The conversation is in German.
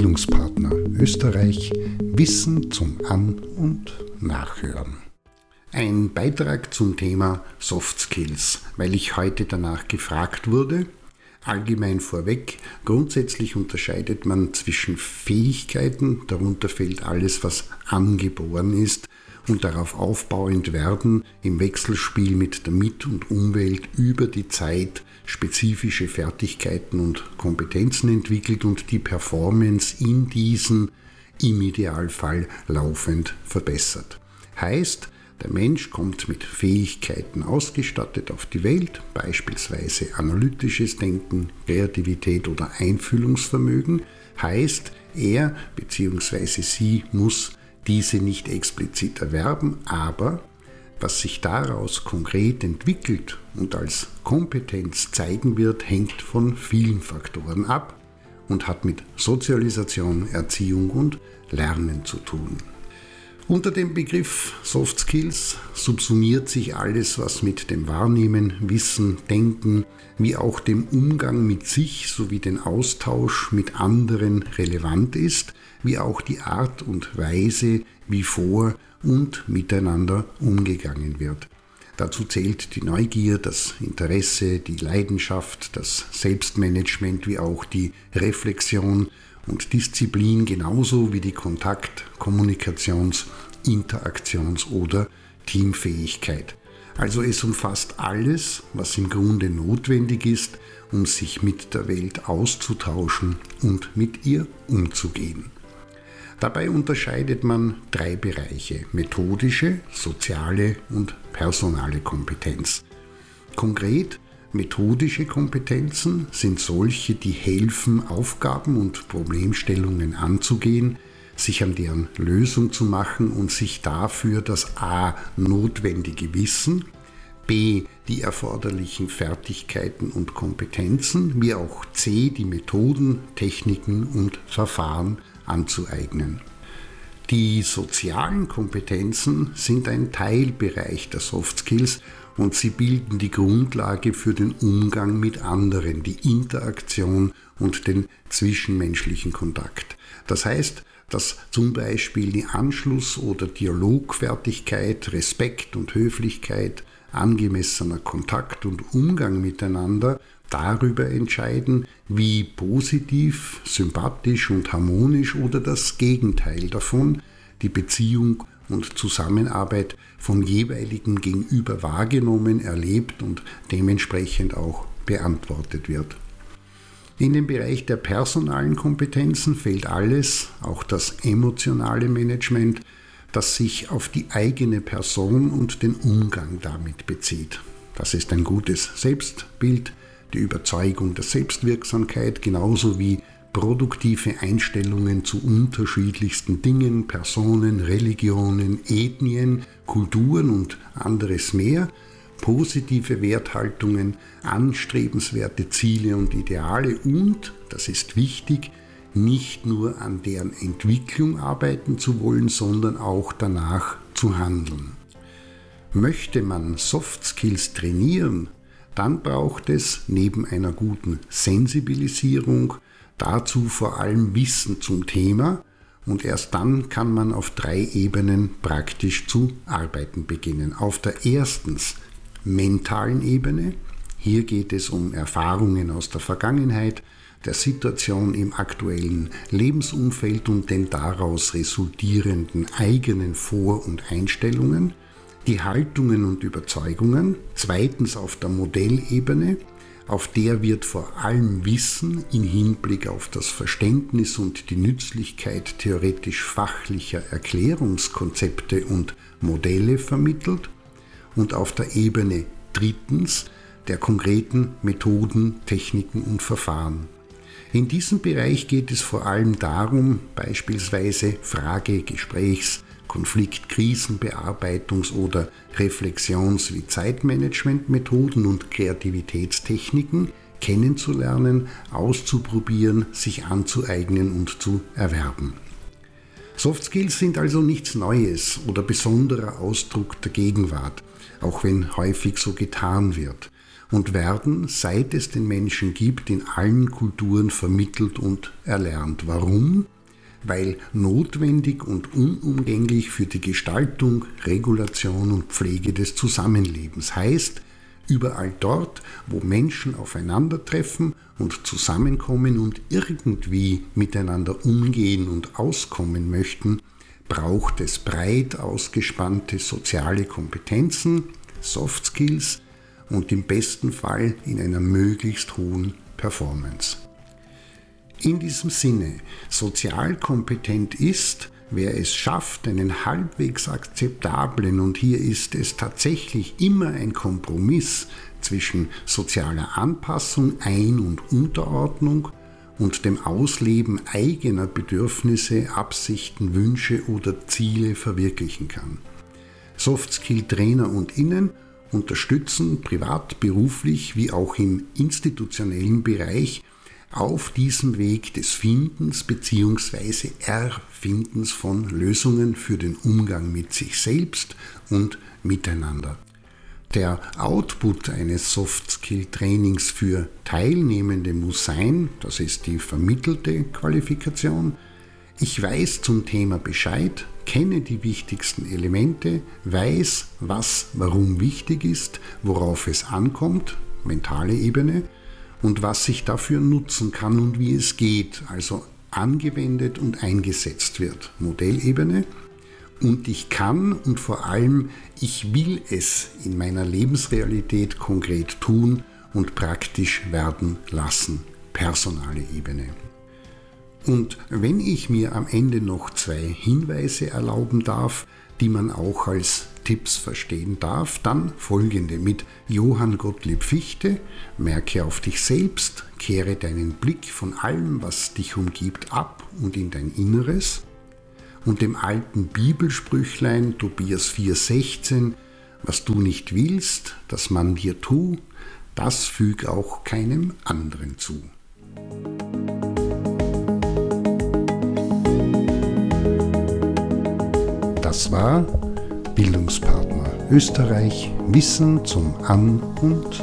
Bildungspartner Österreich Wissen zum An- und Nachhören. Ein Beitrag zum Thema Soft Skills, weil ich heute danach gefragt wurde. Allgemein vorweg, grundsätzlich unterscheidet man zwischen Fähigkeiten, darunter fällt alles, was angeboren ist, und darauf aufbauend werden im Wechselspiel mit der Mit- und Umwelt über die Zeit spezifische Fertigkeiten und Kompetenzen entwickelt und die Performance in diesen im Idealfall laufend verbessert. Heißt, der Mensch kommt mit Fähigkeiten ausgestattet auf die Welt, beispielsweise analytisches Denken, Kreativität oder Einfühlungsvermögen. Heißt, er bzw. sie muss diese nicht explizit erwerben, aber was sich daraus konkret entwickelt und als Kompetenz zeigen wird, hängt von vielen Faktoren ab und hat mit Sozialisation, Erziehung und Lernen zu tun. Unter dem Begriff Soft Skills subsumiert sich alles, was mit dem Wahrnehmen, Wissen, Denken, wie auch dem Umgang mit sich sowie den Austausch mit anderen relevant ist, wie auch die Art und Weise, wie vor und miteinander umgegangen wird. Dazu zählt die Neugier, das Interesse, die Leidenschaft, das Selbstmanagement wie auch die Reflexion und Disziplin genauso wie die Kontakt-, Kommunikations-, Interaktions- oder Teamfähigkeit. Also es umfasst alles, was im Grunde notwendig ist, um sich mit der Welt auszutauschen und mit ihr umzugehen. Dabei unterscheidet man drei Bereiche, methodische, soziale und personale Kompetenz. Konkret Methodische Kompetenzen sind solche, die helfen, Aufgaben und Problemstellungen anzugehen, sich an deren Lösung zu machen und sich dafür das a. notwendige Wissen, b. die erforderlichen Fertigkeiten und Kompetenzen, wie auch c. die Methoden, Techniken und Verfahren anzueignen. Die sozialen Kompetenzen sind ein Teilbereich der Soft Skills und sie bilden die Grundlage für den Umgang mit anderen, die Interaktion und den zwischenmenschlichen Kontakt. Das heißt, dass zum Beispiel die Anschluss- oder Dialogfertigkeit, Respekt und Höflichkeit, angemessener Kontakt und Umgang miteinander darüber entscheiden, wie positiv, sympathisch und harmonisch oder das Gegenteil davon die Beziehung und Zusammenarbeit vom jeweiligen Gegenüber wahrgenommen, erlebt und dementsprechend auch beantwortet wird. In den Bereich der personalen Kompetenzen fällt alles, auch das emotionale Management, das sich auf die eigene Person und den Umgang damit bezieht. Das ist ein gutes Selbstbild, die Überzeugung der Selbstwirksamkeit genauso wie produktive Einstellungen zu unterschiedlichsten Dingen, Personen, Religionen, Ethnien, Kulturen und anderes mehr, positive Werthaltungen, anstrebenswerte Ziele und Ideale und, das ist wichtig, nicht nur an deren Entwicklung arbeiten zu wollen, sondern auch danach zu handeln. Möchte man Soft Skills trainieren, dann braucht es neben einer guten Sensibilisierung dazu vor allem Wissen zum Thema und erst dann kann man auf drei Ebenen praktisch zu arbeiten beginnen. Auf der erstens mentalen Ebene, hier geht es um Erfahrungen aus der Vergangenheit, der Situation im aktuellen Lebensumfeld und den daraus resultierenden eigenen Vor- und Einstellungen, die Haltungen und Überzeugungen, zweitens auf der Modellebene, auf der wird vor allem Wissen in Hinblick auf das Verständnis und die Nützlichkeit theoretisch-fachlicher Erklärungskonzepte und Modelle vermittelt und auf der Ebene drittens der konkreten Methoden, Techniken und Verfahren. In diesem Bereich geht es vor allem darum, beispielsweise Frage-, Gesprächs-, Konflikt-, Krisenbearbeitungs- oder Reflexions- wie Zeitmanagementmethoden und Kreativitätstechniken kennenzulernen, auszuprobieren, sich anzueignen und zu erwerben. Soft Skills sind also nichts Neues oder besonderer Ausdruck der Gegenwart, auch wenn häufig so getan wird. und werden, seit es den Menschen gibt, in allen Kulturen vermittelt und erlernt. Warum? Weil notwendig und unumgänglich für die Gestaltung, Regulation und Pflege des Zusammenlebens. Heißt, überall dort, wo Menschen aufeinandertreffen und zusammenkommen und irgendwie miteinander umgehen und auskommen möchten, braucht es breit ausgespannte soziale Kompetenzen, Soft Skills, und im besten Fall in einer möglichst hohen Performance. In diesem Sinne, sozial kompetent ist, wer es schafft, einen halbwegs akzeptablen, und hier ist es tatsächlich immer ein Kompromiss zwischen sozialer Anpassung, Ein- und Unterordnung und dem Ausleben eigener Bedürfnisse, Absichten, Wünsche oder Ziele verwirklichen kann. Soft-Skill-Trainer und Innen unterstützen, privat, beruflich wie auch im institutionellen Bereich, auf diesem Weg des Findens bzw. Erfindens von Lösungen für den Umgang mit sich selbst und miteinander. Der Output eines Soft-Skill-Trainings für Teilnehmende muss sein, das ist die vermittelte Qualifikation, ich weiß zum Thema Bescheid, kenne die wichtigsten Elemente, weiß, was warum wichtig ist, worauf es ankommt, mentale Ebene, und was ich dafür nutzen kann und wie es geht, also angewendet und eingesetzt wird, Modellebene. Und ich kann und vor allem, ich will es in meiner Lebensrealität konkret tun und praktisch werden lassen, personale Ebene. Und wenn ich mir am Ende noch zwei Hinweise erlauben darf, die man auch als Tipps verstehen darf, dann folgende mit Johann Gottlieb Fichte, merke auf dich selbst, kehre deinen Blick von allem, was dich umgibt, ab und in dein Inneres und dem alten Bibelsprüchlein Tobias 4,16, was du nicht willst, dass man dir tu, das füg auch keinem anderen zu. Das war Bildungspartner. Österreich Wissen zum An- und